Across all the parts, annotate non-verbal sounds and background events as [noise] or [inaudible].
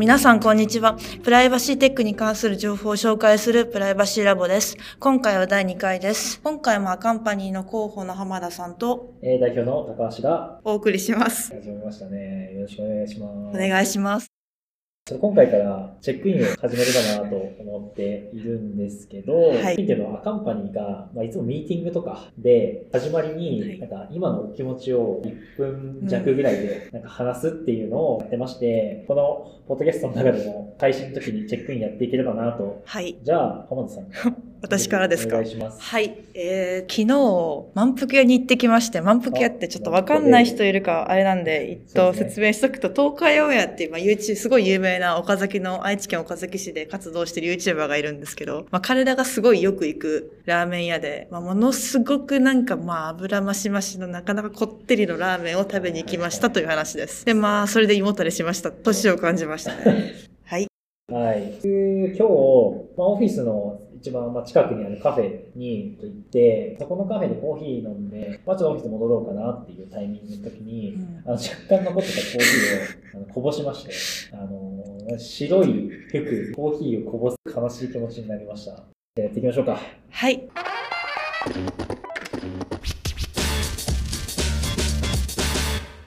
皆さんこんにちは。プライバシーテックに関する情報を紹介するプライバシーラボです。今回は第2回です。今回もアカンパニーの広報の浜田さんとえー代表の高橋がお送りします。始めましたね。よろしくお願いします。お願いします。ちょっと今回からチェックインを始めればなと思っているんですけど、いチェックインっていうのはアカンパニーが、まあ、いつもミーティングとかで始まりはいに、なんか今のお気持ちを1分弱ぐらいでなんか話すっていうのをやってまして、このポッドキャストの中でも配信の時にチェックインやっていければなと。はい。じゃあ、浜田さん。[laughs] 私からですか？はい。えー、昨日、満腹屋に行ってきまして、満腹屋ってちょっとわかんない人いるか、あれなんで、一そうですねと説明しとくと、東海オンエアっていう、まあ、YouTube、すごい有名な岡崎の、愛知県岡崎市で活動してる YouTuber がいるんですけど、まあ、彼らがすごいよく行くラーメン屋で、まあ、ものすごくなんか、まあ、油増し増しのなかなかこってりのラーメンを食べに行きましたという話です。で、まあ、それで胃もたれしました。年を感じましたね。[laughs] はい。はい。僕今日、まあ、オフィスの一番まあ近くにあるカフェに行って、そこのカフェでコーヒー飲んで、まあ、ちょっとオフィス戻ろうかなっていうタイミングの時に、うんあの若干残ってたコーヒーをあのこぼしまして、あの白い服、コーヒーをこぼす悲しい気持ちになりました。じゃあやっていきましょうか。はい。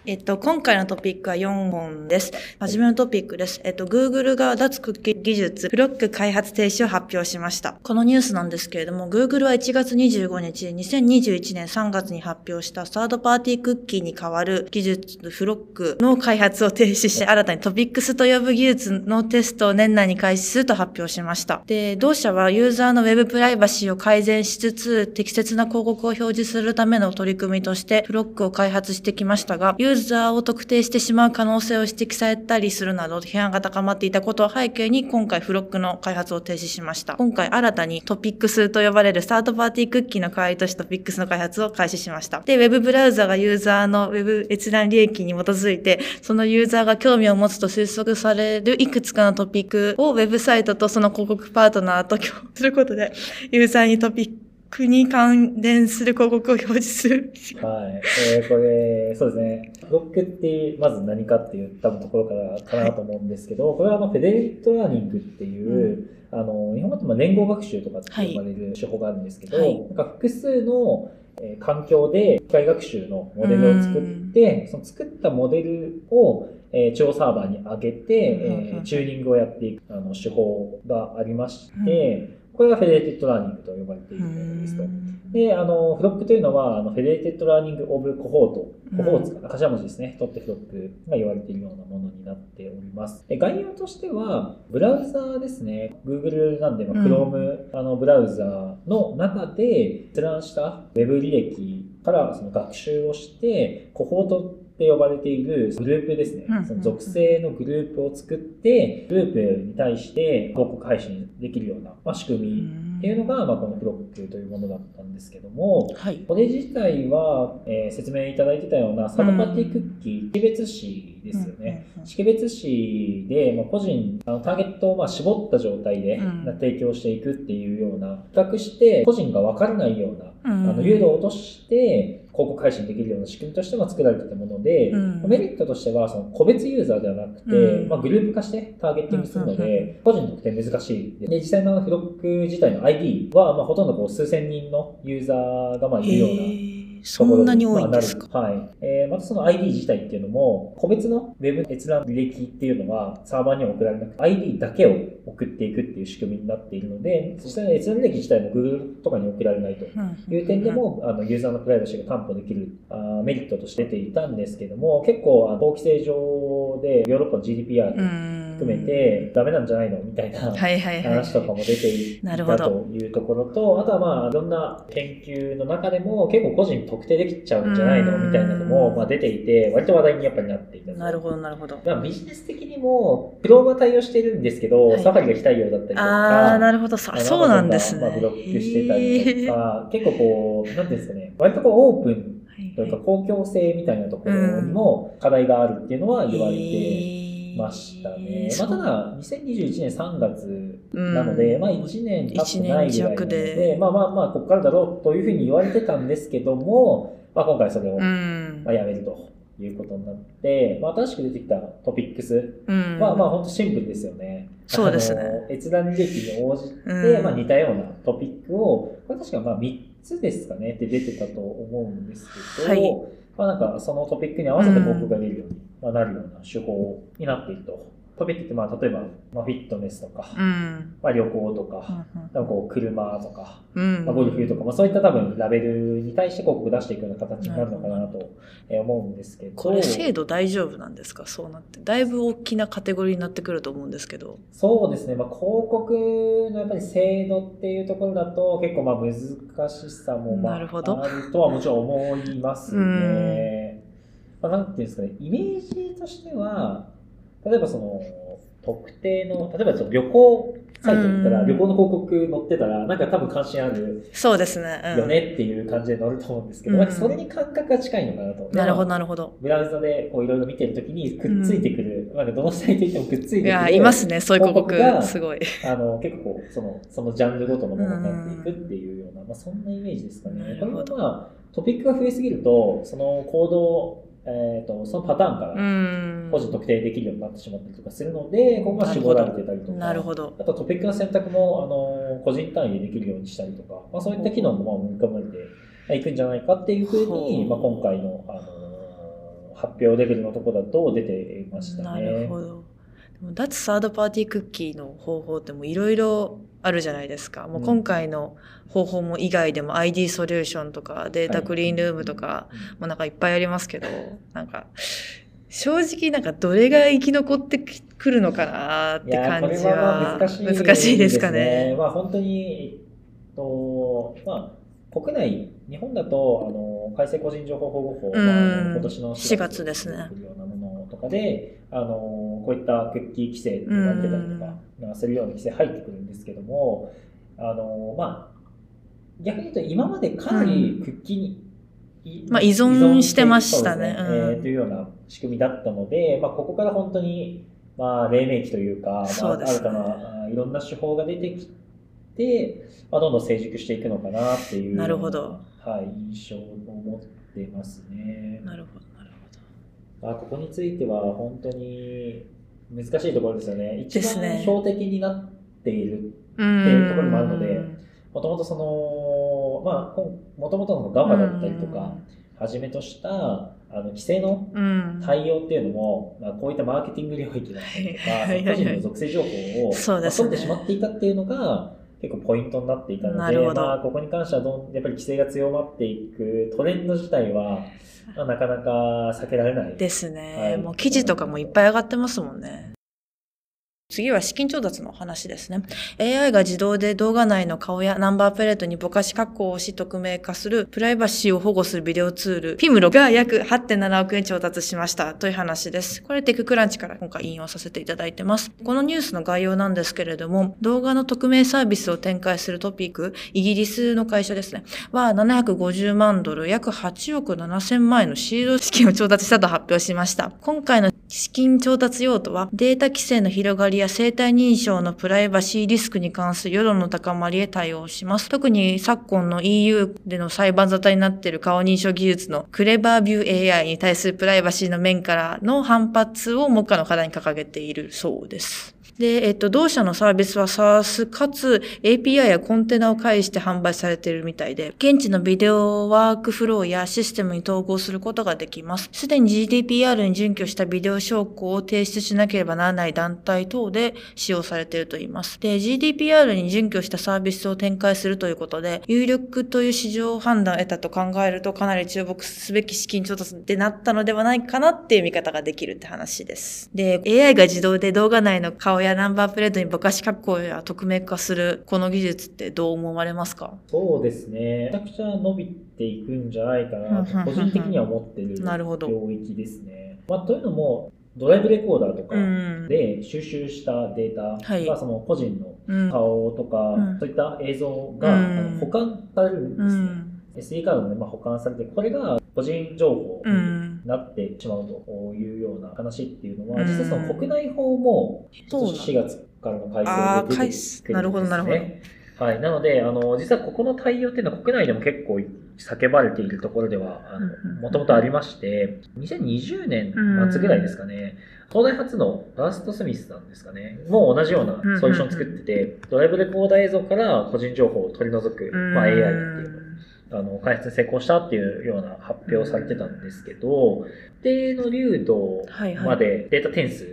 えっと、今回のトピックは4本です。はじめのトピックです。えっと、Google が脱クッキー技術、フロック開発停止を発表しました。このニュースなんですけれども、Google は1月25日、2021年3月に発表したサードパーティークッキーに代わる技術、フロックの開発を停止し、新たにトピックスと呼ぶ技術のテストを年内に開始すると発表しました。で、同社はユーザーのウェブプライバシーを改善しつつ、適切な広告を表示するための取り組みとして、フロックを開発してきましたが、ユユーザーを特定してしまう可能性を指摘されたりするなど、批判が高まっていたことを背景に、今回フロックの開発を停止しました。今回新たにトピックスと呼ばれるサードパーティークッキーの代わりとしてトピックスの開発を開始しました。で、ウェブブラウザがユーザーのウェブ閲覧履歴に基づいて、そのユーザーが興味を持つと推測されるいくつかのトピックをウェブサイトとその広告パートナーと共有することで、ユーザーにトピックに関連する広告を表示する。はい。えーこれ、そうですね。 FLoCって、まず何かっていう多分ところからかなと思うんですけど、これはあの、 Federated Learning っていう、あの、日本だとまあ連合学習とかって呼ばれる手法があるんですけど、はい。なんか複数のえー環境で機械学習のモデルを作って、その作ったモデルを、えー、中央サーバーに上げて、うんうんうんえーチューニングをやっていくあの手法がありまして、これが Federated Learning と呼ばれているものですと。で、あの、 FLoCというのは、あの Federated Learning of Cohort、Cohorts かな、頭文字ですね。取ってフロックが言われているようなものになっております。で概要としては、ブラウザーですね。Google なんで、まあ、うん Chrome、あのブラウザーの中で閲覧したウェブ履歴からその学習をして、コホートって呼ばれているグループですね。その属性のグループを作って、グループに対して広告配信できるような、まあ、仕組みっていうのが、まあ、このフロックというものだったんですけども、はい。これ自体は、えー説明いただいてたようなサードパーティークッキー、識別詞ですよね。識別詞で、まあ、個人、あのターゲットをまあ絞った状態で、うん提供していくっていうような、比較して個人が分からないような、うんあの誘導を落として広告配信できるような仕組みとしても作られてたもので、うん。メリットとしてはその個別ユーザーではなくて、うん。まあ、グループ化してターゲッティングするので、個人特定難しい。で、実際のフロック自体の ID は、まあ、ほとんどこう数千人のユーザーがまあいるようなそんなに多いんですか、はい。えーまたその ID 自体っていうのも、個別のウェブ閲覧履歴っていうのはサーバーには送られなくて、ID だけを送っていくっていう仕組みになっているので、実際の閲覧履歴自体も Google とかに送られないと。うんいう点でも、あのユーザーのプライバシーが担保できるあーメリットとして出ていたんですけども、結構、法規制上でヨーロッパの GDPR うん含めて、ダメなんじゃないの？みたいな。話とかも出ていたというところと、あとはまあ、いろんな研究の中でも結構個人特定できちゃうんじゃないの？うんみたいなのもまあ出ていて、割と話題にやっぱりなっていたと。なるほど、なるほど。まあ、ビジネス的にも、クロームは対応しているんですけど、はい。サファリが非対応だったりとか、ああ、なるほど。そうなんですね。まあブロックしてたりとか、[laughs] 結構こう、なんていうんですかね、割とこうオープンはいとい。うか公共性みたいなところにも課題があるっていうのは言われてましたね。まあ、ただ、2021年3月なので、まあ1年経ってないぐらいなので、でまあまあまあ、ここからだろうというふうに言われてたんですけども、まあ、今回それを、うんまあ、。やめるということになって、まあ、新しく出てきたトピックスうん。は、まあ、本当シンプルですよね。そうですね閲覧履歴に応じて、うんまあ、似たようなトピックを、これ確かまあ3つですかねって出てたと思うんですけど、はいまあ、なんかそのトピックに合わせて広告が出るように、まあ、なるような手法になっていると。トピックってまあ例えば、まあ、フィットネスとか、うん。まあ、旅行とか、うんこう車とか、うん。まあ、ゴルフとか、まあ、そういった多分ラベルに対して広告出していくような形になるのかなとえー思うんですけど。これ精度大丈夫なんですか？そうなって。だいぶ大きなカテゴリーになってくると思うんですけど。そうですね、まあ、広告のやっぱり精度っていうところだと結構まあ難しさもまあなるほどあるとはもちろん思いますうんね。まあ、なんていうんですかね、イメージとしては、例えばその特定の、例えばその旅行サイト行ったら、うん旅行の広告載ってたら、なんか多分関心あるそうですね。うん、よねっていう感じで載ると思うんですけど、うんなんかそれに感覚が近いのかなと。なるほど、まあなるほど。ブラウザでこういろいろ見てるときにくっついてくる、なんかどのサイト行ってもくっついてくる。いや、いますね、そういう広告すごい。あの結構こうそのそのジャンルごとのものになっていくっていうような、まあ、そんなイメージですかね。なるほどトピックが増えすぎるとその行動、えー、とそのパターンかうらん。個人特定できるようになってしまったりとかするので、ここが絞られてたりとか。なるほど。あとトピックの選択もあの個人単位でできるようにしたりとか、まあ、そういった機能もまあ盛り込まれていくんじゃないかっていうふうに、まあ、今回の、あの発表レベルのところだと出ていましたなね。るほど。脱サードパーティークッキーの方法ってもういろいろあるじゃないですか。もう今回の方法も以外でも ID ソリューションとかデータクリーンルームとか、うん。もうなんかいっぱいありますけど、なんか、正直なんかどれが生き残ってくるのかなって感じは難しいですかね。まあ本当に、えっと、まあ、国内、日本だと、あの、改正個人情報保護法が、今年の4月ですね。ようなものとかで、あの、こういったクッキー規制って言われてたりとか、なんかするような規制入ってくるんですけども、あの、まあ、逆に言うと今までかなりクッキーに、いまあ依存してましたね。そうん。えーというような仕組みだったので、まあ、ここから本当に、まあ、黎明期というか、まあ、新たなあいろんな手法が出てきて、まあ、どんどん成熟していくのかなっていうなるほど。はい、印象を持ってますね。なるほど、まあ、ここについては本当に難しいところですよね。一番標的になっている。っていうところもあるのでもともとその、まあ、もともとの GAFA だったりとか、はじめとしたあの規制のうん。対応っていうのも、まあ、こういったマーケティング領域だったりとか、個人の属性情報を、取ってしまっていたっていうのが、結構ポイントになっていたので、なるほどまあ、ここに関してはどん、やっぱり規制が強まっていくトレンド自体は、[laughs] まあ、なかなか避けられない。ですね、はいもう記事とかもいっぱい上がってますもんね。次は資金調達の話ですね。AI が自動で動画内の顔やナンバープレートにぼかし加工をし匿名化するプライバシーを保護するビデオツール、Pimro が約8.7億円調達しましたという話です。これテッククランチから今回引用させていただいてます。このニュースの概要なんですけれども、動画の匿名サービスを展開するトピック、イギリスの会社ですね、は750万ドル、約8億7千万円のシード資金を調達したと発表しました。今回の資金調達用途は、データ規制の広がりや生体認証のプライバシーリスクに関する世論の高まりへ対応します。特に昨今の EU での裁判沙汰になっている顔認証技術のクレバービュー AI に対するプライバシーの面からの反発を目下の課題に掲げているそうです。で、えっと、同社のサービスは SaaS かつ API やコンテナを介して販売されているみたいで、現地のビデオワークフローやシステムに統合することができます。すでに GDPR に準拠したビデオ証拠を提出しなければならない団体等で使用されているといいます。で、GDPR に準拠したサービスを展開するということで、有力という市場判断を得たと考えるとかなり注目すべき資金調達ってなったのではないかなっていう見方ができるって話です。で、AI が自動で動画内の顔やナンバープレートにぼかし加工や匿名化するこの技術ってどう思われますか？そうですね。めちゃくちゃ伸びていくんじゃないかなと、個人的には思ってる領域ですね。まあ、というのも、ドライブレコーダーとかうん。で収集したデータはいが、その個人のうん。顔とか、うんそういった映像が、保管されるんでうすね。ん。SD カードでまあ保管されて、これが個人情報うにん。なってしまうというような話っていうのは、うん。実際その国内法もそうなんだ。4月からの改正で出てくるんですね。なるほどなるほど。はい。なので、あの、実はここの対応っていうのは国内でも結構叫ばれているところでは、もともとありまして、2020年末ぐらいですかね、東大初のバーストスミスさんですかね、もう同じようなソリューションを作ってて、ドライブレコーダー映像から個人情報を取り除く、まあ AI っていうあの、開発に成功したっていうような発表をされてたんですけど、一定の流度までデータ点数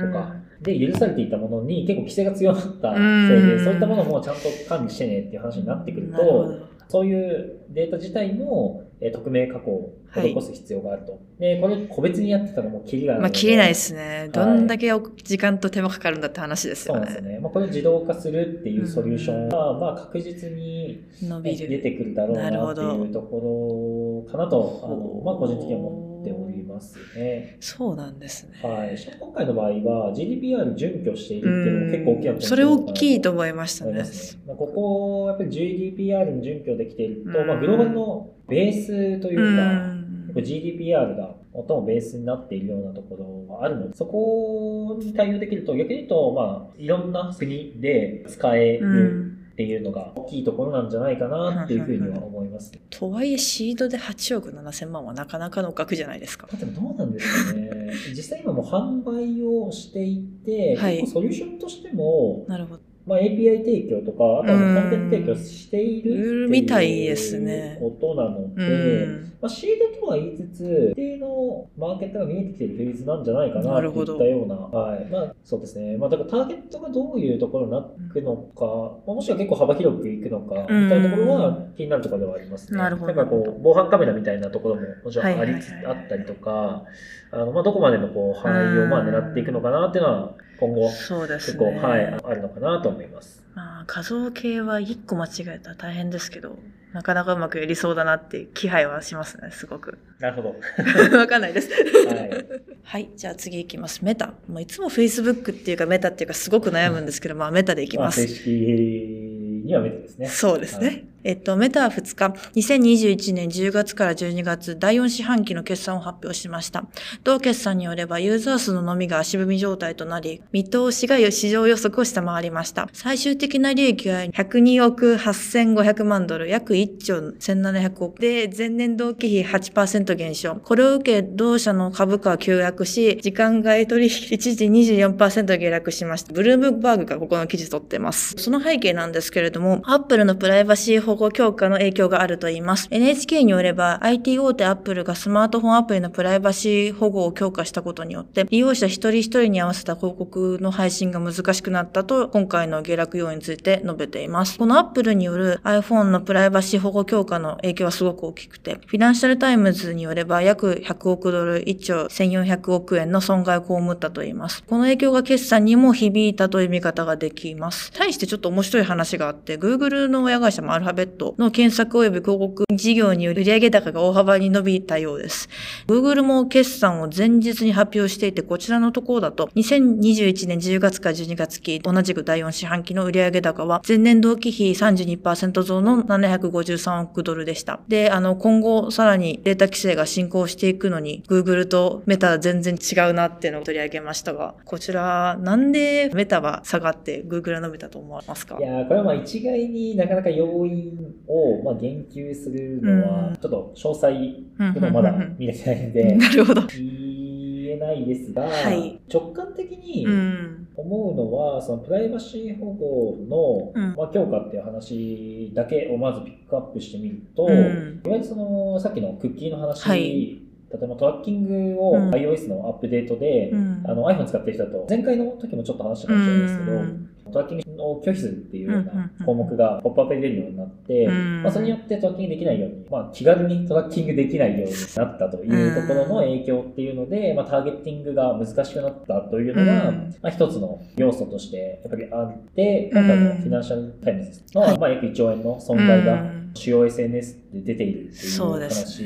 とかで許されていたものに結構規制が強まったせいで、そういったものもちゃんと管理してねっていう話になってくると、そういうデータ自体も、えー、匿名加工を施す必要があると。はい、で、これ個別にやってたらもうキリがあるまあ、切れないですね。どんだけ時間と手間かかるんだって話ですよね。そうですね。まあ、これを自動化するっていうソリューションは、まあ、確実に、伸びる出てくるだろうなっていうところかなと、あの、まあ、個人的には思っておりますね。そうなんですね。はい。今回の場合は GDPR 準拠しているっていうのも結構大きなそれ大きいと思いましたね。まあ、ここ、やっぱり GDPR に準拠できていると、まあ、グローバルのベースというか、GDPR が最もベースになっているようなところがあるので、そこに対応できると、逆に言うと、まあ、いろんな国で使えるっていうのが大きいところなんじゃないかなっていうふうには思います。とはいえ、シードで8億7千万はなかなかの額じゃないですか。でもどうなんですかね。[laughs] 実際今も販売をしていて、はい、ソリューションとしても、なるほど。まあ、API 提供とか、あとはコンテンツ提供しているみたいですね。ことなので、まあ、シードとは言いつつ、一定のマーケットが見えてきているフェーズなんじゃないかなといったような、はい。まあ、そうですね。まあ、だからターゲットがどういうところになっていくのか、まあ、もしくは結構幅広くいくのか、みたいなところは気になるところではありますね。なるほど。なんかこう、防犯カメラみたいなところももちろんありつ、あったりとか、あの、まあ、どこまでのこう、範囲をまあ狙っていくのかなっていうのは、今後、そうですね、結構、はい、あるのかなと思います。まあ、画像系は1個間違えたら大変ですけど、なかなかうまくやりそうだなって気配はしますね、すごく。なるほど。[laughs] わかんないです。はい。はい、じゃあ次行きます。メタ。もういつも Facebook っていうかメタっていうかすごく悩むんですけど、まあメタでいきます。まあ、正式にはメタですね。そうですね。はいえっと、メタは2日、2021年10月から12月、第4四半期の決算を発表しました。同決算によれば、ユーザー数の伸びが足踏み状態となり、見通しが市場予測を下回りました。最終的な利益は102億8500万ドル、約1兆1700億で、前年同期比8%減少。これを受け、同社の株価は急落し、時間外取引一時24%下落しました。ブルームバーグがここの記事取ってます。その背景なんですけれども、アップルのプライバシー保護強化の影響があると言います。NHK によれば、IT 大手アップルがスマートフォンアプリのプライバシー保護を強化したことによって、利用者一人一人に合わせた広告の配信が難しくなったと、今回の下落要因について述べています。このアップルによる iPhone のプライバシー保護強化の影響はすごく大きくて、フィナンシャルタイムズによれば、約100億ドル、1兆1400億円の損害を被ったと言います。この影響が決算にも響いたという見方ができます。対してちょっと面白い話があって、Google の親会社もアルファベットの検索及び広告事業による売上高が大幅に伸びたようです。Google も決算を前日に発表していて、こちらのところだと、2021年10月から12月期、同じく第4四半期の売上高は、前年同期比32%増の753億ドルでした。で、あの、今後さらにデータ規制が進行していくのに、Google とメタは全然違うなっていうのを取り上げましたが、こちら、なんでメタは下がって Google は伸びたと思われますか？いやこれはまあ一概になかなか要因をまあ言及するのは、ちょっと詳細でもまだ見れてないんで、[laughs] なるほど。言えないですが、はい。直感的にうん。思うのは、そのプライバシー保護の、うん。まあ、強化っていう話だけをまずピックアップしてみると、うん。いわゆるそのさっきのクッキーの話、はい。例えばトラッキングをうん。iOS のアップデートで、うん。あの iPhone 使ってる人だと、前回の時もちょっと話したかもしれないですけど、うんトラッキングを拒否するっていうようなん項目がポップアップで出るようになって、うん。まあ、それによってトラッキングできないように、まあ、気軽にトラッキングできないようになったというところの影響っていうので、まあ、ターゲッティングが難しくなったというのが、うん。まあ、一つの要素としてやっぱりあって、今回のフィナンシャルタイムズの、まあ、約1兆円の損害がうん主要 SNS で出ているっていう話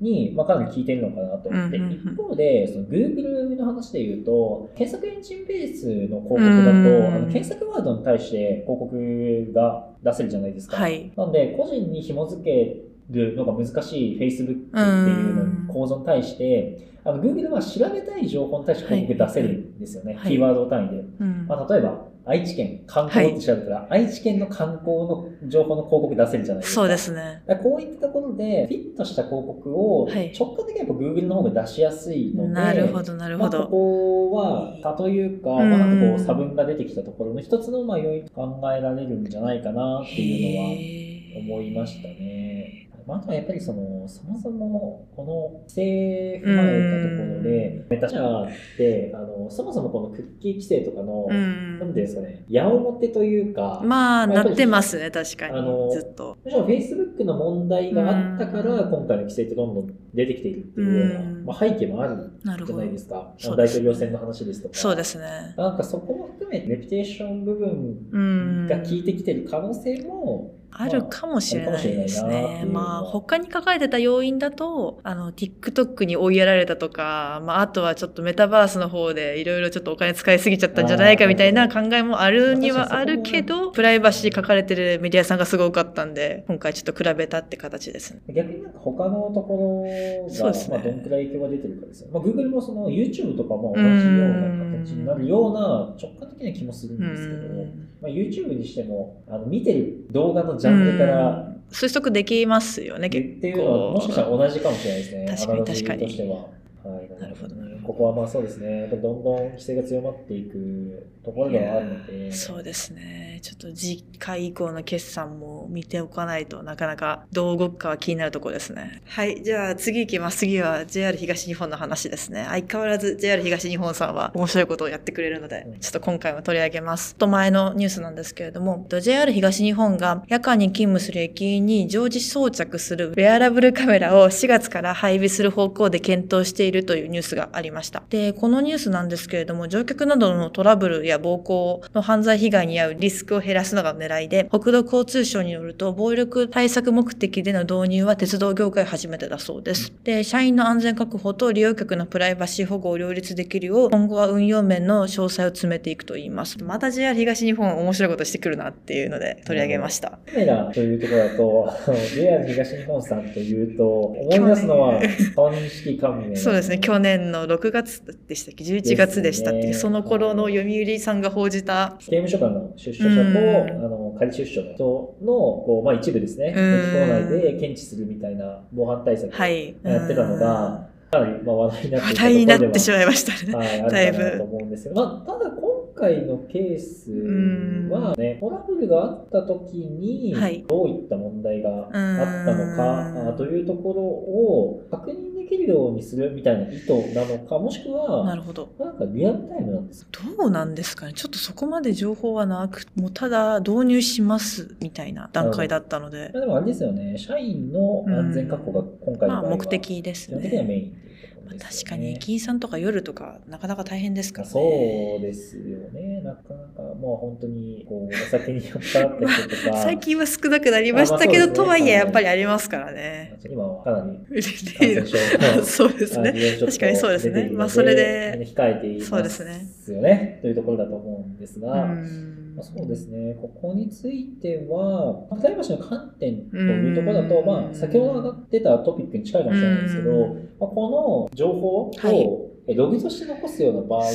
に、まあ、かなり効いてるのかなと思って、うんうんうん一方で、その Google の話で言うと、検索エンジンベースの広告だと、うん。あの検索ワードに対して広告が出せるじゃないですか。はい。なんで、個人に紐付けるのが難しい Facebook っていうの構造に対して、あの Google は調べたい情報に対して広告出せるんですよね。はいキーワード単位で。うんまあ、例えば、愛知県観光って調べたら、愛知県の観光の情報の広告出せるじゃないですか。そうですね。こういったところで、フィットした広告をはい直感的にやっぱ Google の方が出しやすいので、なるほど、なるまあ、こほど。こは、差というか、うんまあ、なんかこう差分が出てきたところの一つのまあ要因と考えられるんじゃないかなっていうのは思いましたね。まあ、あとはやっぱりその、そもそもこの規制踏まえたところで、メタ社って、あの、そもそもこのクッキー規制とかの、うなんていうんん。ですかね、矢面というか、まあ、まあなってますね、確かあのに。ずっと。むしろ Facebook の問題があったから、うん今回の規制ってどんどん出てきているっていうような、うんまあ、背景もあるじゃないですか。大統領選の話ですとか。そうですね。なんかそこも含めて、レピュテーション部分うん。が効いてきてる可能性も、あるかもしれないですね。まあ、他に書かれてた要因だと、あの、TikTok に追いやられたとか、まあ、あとはちょっとメタバースの方でいろいろちょっとお金使いすぎちゃったんじゃないかみたいな考えもあるにはあるけど、プライバシー書かれてるメディアさんがすごかったんで、今回ちょっと比べたって形ですね。逆になんか他のところが、そうですねまあ、どんくらい影響が出てるかですよね。まあ、Google もその YouTube とかも同じような形になるような直感的な気もするんうですけど、ん。まあ、YouTube にしてもあの見てる動画のジャンルからうん推測できますよね、って結いうのは構。もしかしたら同じかもしれないですね。確かに確かにとしては。はい、なるほどね。ここはまあそうですね。やっぱりどんどん規制が強まっていくところではあるので。そうですね。ちょっと次回以降の決算も見ておかないとなかなかどう動くかは気になるところですね。はい。じゃあ次行きます。次は JR 東日本の話ですね。相変わらず JR 東日本さんは面白いことをやってくれるのでうん、ちょっと今回も取り上げます。と前のニュースなんですけれども、JR 東日本が夜間に勤務する駅員に常時装着するウェアラブルカメラを4月から配備する方向で検討しているというニュースがありました。で、このニュースなんですけれども、乗客などのトラブルや暴行の犯罪被害に遭うリスクを減らすのが狙いで、国土交通省によると、暴力対策目的での導入は鉄道業界初めてだそうです。で、社員の安全確保と利用客のプライバシー保護を両立できるよう、今後は運用面の詳細を詰めていくといいます。また JR 東日本面白いことしてくるなっていうので取り上げました。カメラというところだと、[laughs] JR 東日本さんというと、思い出すのは顔認識カメラ。そうですね、去年の6月でしたっけ ?11 月でしたっけ、ね。その頃の読売さんが報じた、刑務所からの出所者と、うん。あの仮出所の人のこう、まあ、一部ですね、駅うん。構内で検知するみたいな防犯対策をはい。やってたのが、かなりまあ話題になって話題になってしまいましたね。だいぶと思うんですけど、[laughs] まあ、ただ今回のケースはね、トラブルがあった時にはい、どういった問題があったのか、あというところを確認できるようにするみたいな意図なのか、もしくなは、るほど。なんかリアルタイムなんですかどうなんですかね。ちょっとそこまで情報はなく、もうただ導入しますみたいな段階だったので、まあでもあれですよね、社員の安全確保が今回の場合はまあ目的です基本的にはメね。インっていうところですよね。確かに駅員さんとか夜とかなかなか大変ですからね。そうですよね。なかなかもう本当にこうお酒に酔っ払った人とか。[laughs] 最近は少なくなりましたけど、ねとはいえやっぱりありますからね。今はかなりそうですね。ね確かにそうですねまあそれで控えていますそうですねよね。というところだと思うんですが、うそうですね、ここについては、プライバシーの観点というところだと、うん。まあ、先ほど上がってたトピックに近いかもしれないんですけど、うん。まあ、この情報を、ログとして残すような場合だ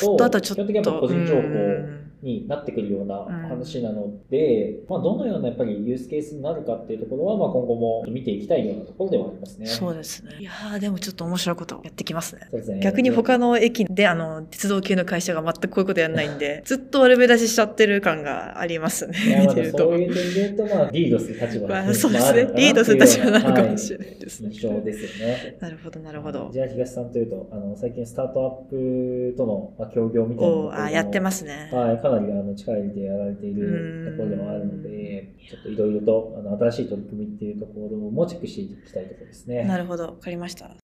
と、だとちょっと。基本的に個人情報うんになってくるような話なので、まあ、どのようなやっぱりユースケースになるかっていうところは、まあ、今後も見ていきたいようなところではありますね。そうですね。いやーでもちょっと面白いことやってきますね。そうですね逆に他の駅で、あの、鉄道系の会社が全くこういうことやらないんで、[laughs] ずっと悪目立ちしちゃってる感がありますね。まだそう。いう点で言うと、まあ、リードする立場まあにそうですねリードする立場なのかもはいしれないですね。印象ですよね。なるほど、なるほど。じゃあ東さんというと、あの最近スタートアップとのまあ協業みたいなあ、やってますね。はい、かなりあの力入れてやられているところでもあるので、ちょっといろいろとあの新しい取り組みっていうところもチェックしていきたいところですね。なるほど、わかりました。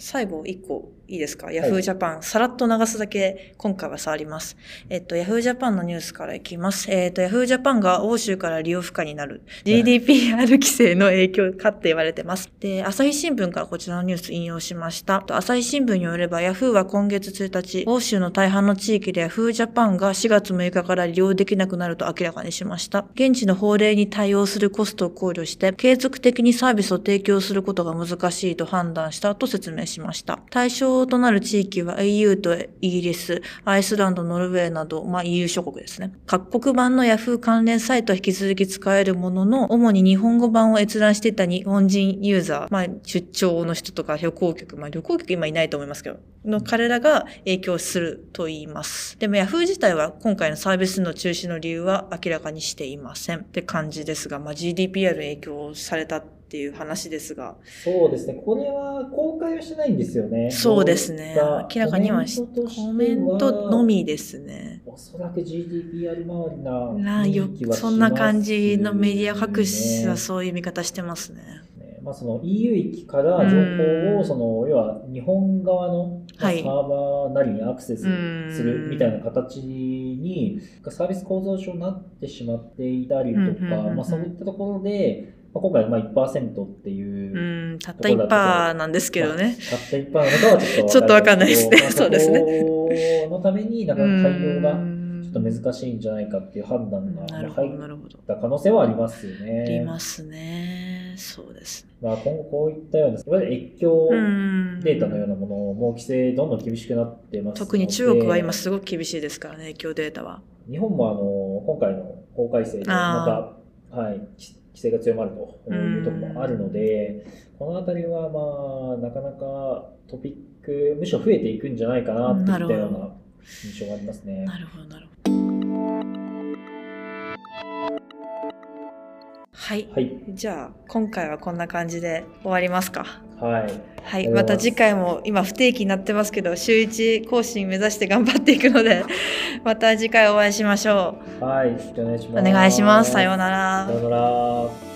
最後一個いいですか ?Yahoo Japan、さらっと流すだけ今回は触ります。えっと、Yahoo Japan のニュースからいきます。えっと、Yahoo Japan が欧州から利用不可になる GDPR 規制の影響かって言われてます。で、朝日新聞からこちらのニュース引用しました。と朝日新聞によれば Yahoo は今月1日、欧州の大半の地域で Yahoo Japan が4月6日から利用できなくなると明らかにしました。現地の法令に対応するコストを考慮して、継続的にサービスを提供することが難しいと判断したと説明しました。対象となる地域は EU とイギリス、アイスランド、ノルウェーなど、まあ EU 諸国ですね。各国版の Yahoo 関連サイトは引き続き使えるものの、主に日本語版を閲覧していた日本人ユーザー、まあ出張の人とか旅行客、まあ旅行客今いないと思いますけど、の彼らが影響すると言います。でも Yahoo 自体は今回のサービスの中止の理由は明らかにしていませんって感じですが、まあ GDPR 影響されたっていう話ですが、そうですね。これは公開はしてないんですよね。そうですね。明らかにはしコメントのみですね。おそらく GDPR 周りななよそんな感じのメディア各紙はそういう見方してますね。ねまあ、その EU 域から情報をその要は日本側のサーバーなりにアクセスすうんるみたいな形にサービス構造上なってしまっていたりとか、うんまあ、そういったところで、まあ、今回はまあ1%っていうう、ん、たった1パーなんですけどね。たった1%なのかはちょっと [laughs] ちょっとわかんないですねまあそうですねのためになかなか対応がうんちょっと難しいんじゃないかっていう判断が入っ。た可能性はありますよね。ありますね。そうですね。まあ、今後こういったような、いわゆる越境うんデータのようなものも規制どんどん厳しくなってます特に中国は今すごく厳しいですからね、影響データは。日本もあの今回の法改正でまた、はい、規制が強まるというところもあるので、この辺りは、まあ、なかなかトピック、むしろ増えていくんじゃないかなといったようなるほな印象がありますね。なるほど、なるほど。はい。はい。じゃあ、今回はこんな感じで終わりますか。はい。はい。また次回も今不定期になってますけど、週1更新目指して頑張っていくので、[laughs] また次回お会いしましょはい。お願いしう。ます。お願いします。さようならさ。ようなら。